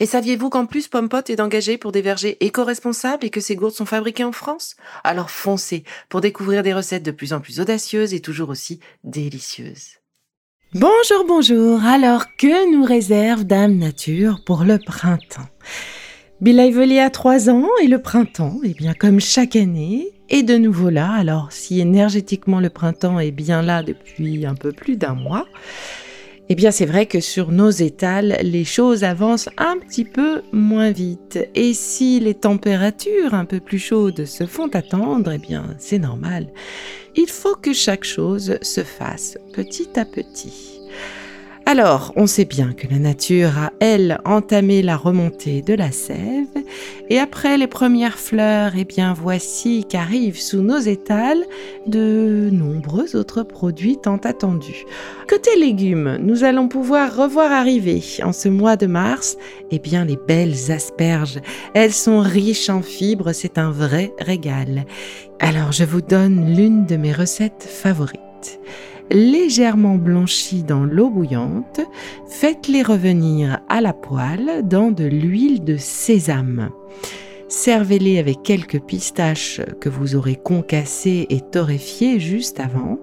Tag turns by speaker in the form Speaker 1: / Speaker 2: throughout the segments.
Speaker 1: Et saviez-vous qu'en plus Pompot est engagé pour des vergers éco-responsables et que ces gourdes sont fabriquées en France? Alors foncez pour découvrir des recettes de plus en plus audacieuses et toujours aussi délicieuses.
Speaker 2: Bonjour, bonjour. Alors, que nous réserve Dame Nature pour le printemps? Bill a trois ans et le printemps, eh bien, comme chaque année, est de nouveau là. Alors, si énergétiquement le printemps est bien là depuis un peu plus d'un mois, eh bien, c'est vrai que sur nos étals, les choses avancent un petit peu moins vite. Et si les températures un peu plus chaudes se font attendre, eh bien, c'est normal. Il faut que chaque chose se fasse petit à petit. Alors, on sait bien que la nature a, elle, entamé la remontée de la sève, et après les premières fleurs, eh bien voici qu'arrivent sous nos étals de nombreux autres produits tant attendus. Côté légumes, nous allons pouvoir revoir arriver en ce mois de mars, eh bien les belles asperges. Elles sont riches en fibres, c'est un vrai régal. Alors, je vous donne l'une de mes recettes favorites légèrement blanchis dans l'eau bouillante, faites-les revenir à la poêle dans de l'huile de sésame. Servez-les avec quelques pistaches que vous aurez concassées et torréfiées juste avant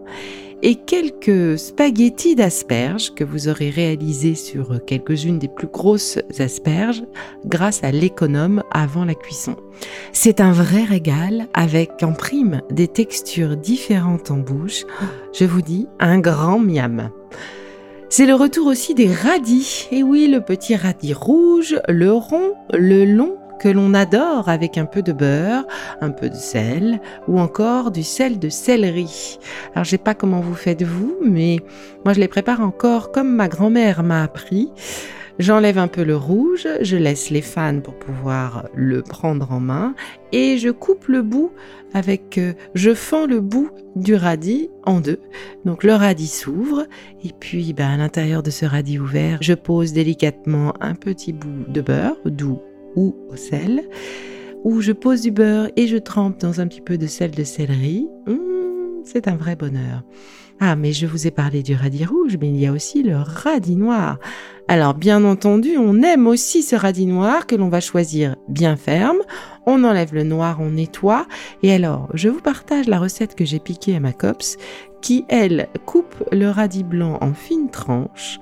Speaker 2: et quelques spaghettis d'asperges que vous aurez réalisés sur quelques-unes des plus grosses asperges grâce à l'économe avant la cuisson. C'est un vrai régal avec en prime des textures différentes en bouche. Je vous dis un grand miam. C'est le retour aussi des radis. Et oui, le petit radis rouge, le rond, le long que l'on adore avec un peu de beurre, un peu de sel ou encore du sel de céleri. Alors je sais pas comment vous faites vous, mais moi je les prépare encore comme ma grand-mère m'a appris. J'enlève un peu le rouge, je laisse les fans pour pouvoir le prendre en main et je coupe le bout avec, euh, je fends le bout du radis en deux. Donc le radis s'ouvre et puis ben, à l'intérieur de ce radis ouvert, je pose délicatement un petit bout de beurre doux ou au sel, où je pose du beurre et je trempe dans un petit peu de sel de céleri. Mmh, c'est un vrai bonheur. Ah, mais je vous ai parlé du radis rouge, mais il y a aussi le radis noir. Alors, bien entendu, on aime aussi ce radis noir que l'on va choisir bien ferme. On enlève le noir, on nettoie. Et alors, je vous partage la recette que j'ai piquée à ma copse, qui, elle, coupe le radis blanc en fines tranches.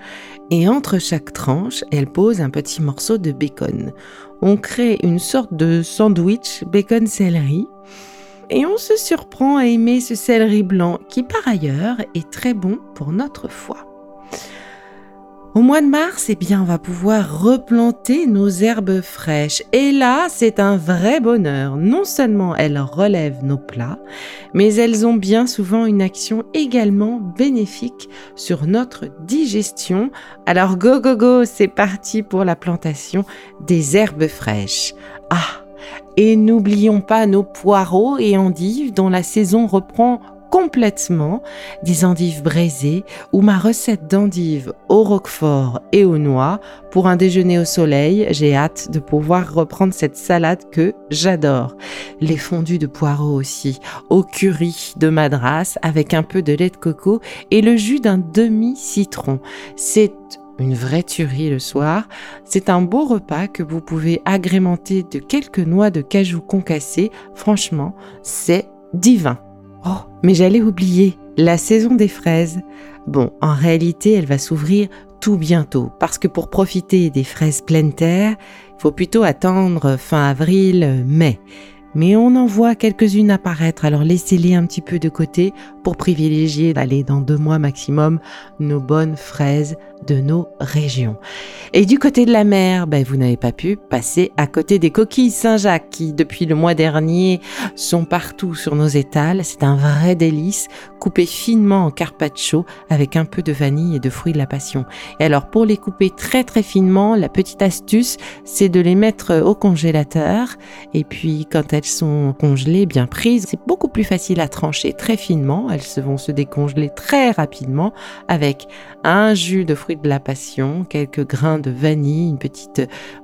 Speaker 2: Et entre chaque tranche, elle pose un petit morceau de bacon on crée une sorte de sandwich bacon-céleri et on se surprend à aimer ce céleri blanc qui par ailleurs est très bon pour notre foie. Au mois de mars, eh bien, on va pouvoir replanter nos herbes fraîches. Et là, c'est un vrai bonheur. Non seulement elles relèvent nos plats, mais elles ont bien souvent une action également bénéfique sur notre digestion. Alors go, go, go, c'est parti pour la plantation des herbes fraîches. Ah! Et n'oublions pas nos poireaux et endives dont la saison reprend complètement des endives braisées ou ma recette d'endives au roquefort et aux noix pour un déjeuner au soleil. J'ai hâte de pouvoir reprendre cette salade que j'adore. Les fondus de poireaux aussi, au curry de madras avec un peu de lait de coco et le jus d'un demi-citron. C'est une vraie tuerie le soir. C'est un beau repas que vous pouvez agrémenter de quelques noix de cajou concassées. Franchement, c'est divin. Oh, mais j'allais oublier, la saison des fraises. Bon, en réalité, elle va s'ouvrir tout bientôt, parce que pour profiter des fraises pleine terre, il faut plutôt attendre fin avril, mai. Mais on en voit quelques-unes apparaître, alors laissez-les un petit peu de côté pour privilégier d'aller dans deux mois maximum nos bonnes fraises de nos régions. Et du côté de la mer, ben, vous n'avez pas pu passer à côté des coquilles Saint-Jacques qui, depuis le mois dernier, sont partout sur nos étals. C'est un vrai délice, coupé finement en carpaccio avec un peu de vanille et de fruits de la passion. Et alors, pour les couper très très finement, la petite astuce, c'est de les mettre au congélateur. Et puis, quand sont congelées, bien prises, c'est beaucoup plus facile à trancher très finement. Elles vont se décongeler très rapidement avec un jus de fruits de la passion, quelques grains de vanille, une petite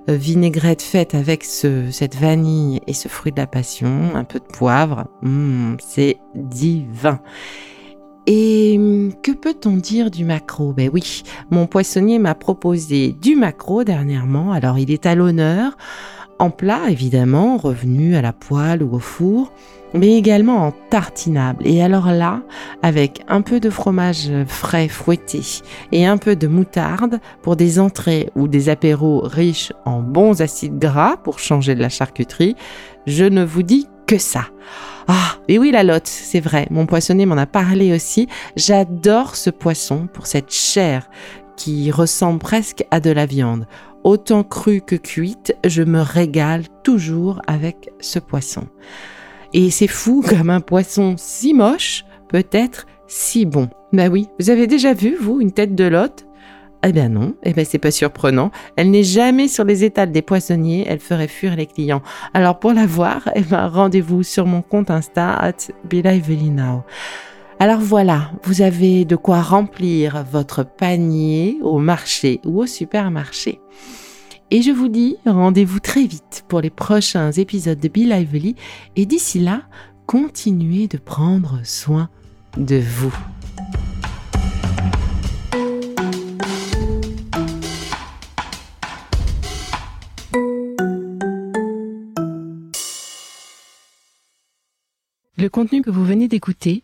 Speaker 2: euh, vinaigrette faite avec ce, cette vanille et ce fruit de la passion, un peu de poivre. Mmh, c'est divin. Et hum, que peut-on dire du maquereau Ben oui, mon poissonnier m'a proposé du maquereau dernièrement, alors il est à l'honneur, en plat évidemment, revenu à la poêle ou au four, mais également en tartinable. Et alors là, avec un peu de fromage frais fouetté et un peu de moutarde pour des entrées ou des apéros riches en bons acides gras pour changer de la charcuterie, je ne vous dis que ça. Ah, et oui, la lotte, c'est vrai, mon poissonnier m'en a parlé aussi. J'adore ce poisson pour cette chair qui ressemble presque à de la viande. Autant crue que cuite, je me régale toujours avec ce poisson. Et c'est fou comme un poisson si moche peut être si bon. Bah oui, vous avez déjà vu, vous, une tête de lotte? Eh bien non, eh bien c'est pas surprenant. Elle n'est jamais sur les étals des poissonniers, elle ferait fuir les clients. Alors pour la voir, eh ben rendez-vous sur mon compte Insta at. Alors voilà, vous avez de quoi remplir votre panier au marché ou au supermarché. Et je vous dis rendez-vous très vite pour les prochains épisodes de Be Lively. Et d'ici là, continuez de prendre soin de vous. Le contenu que vous venez d'écouter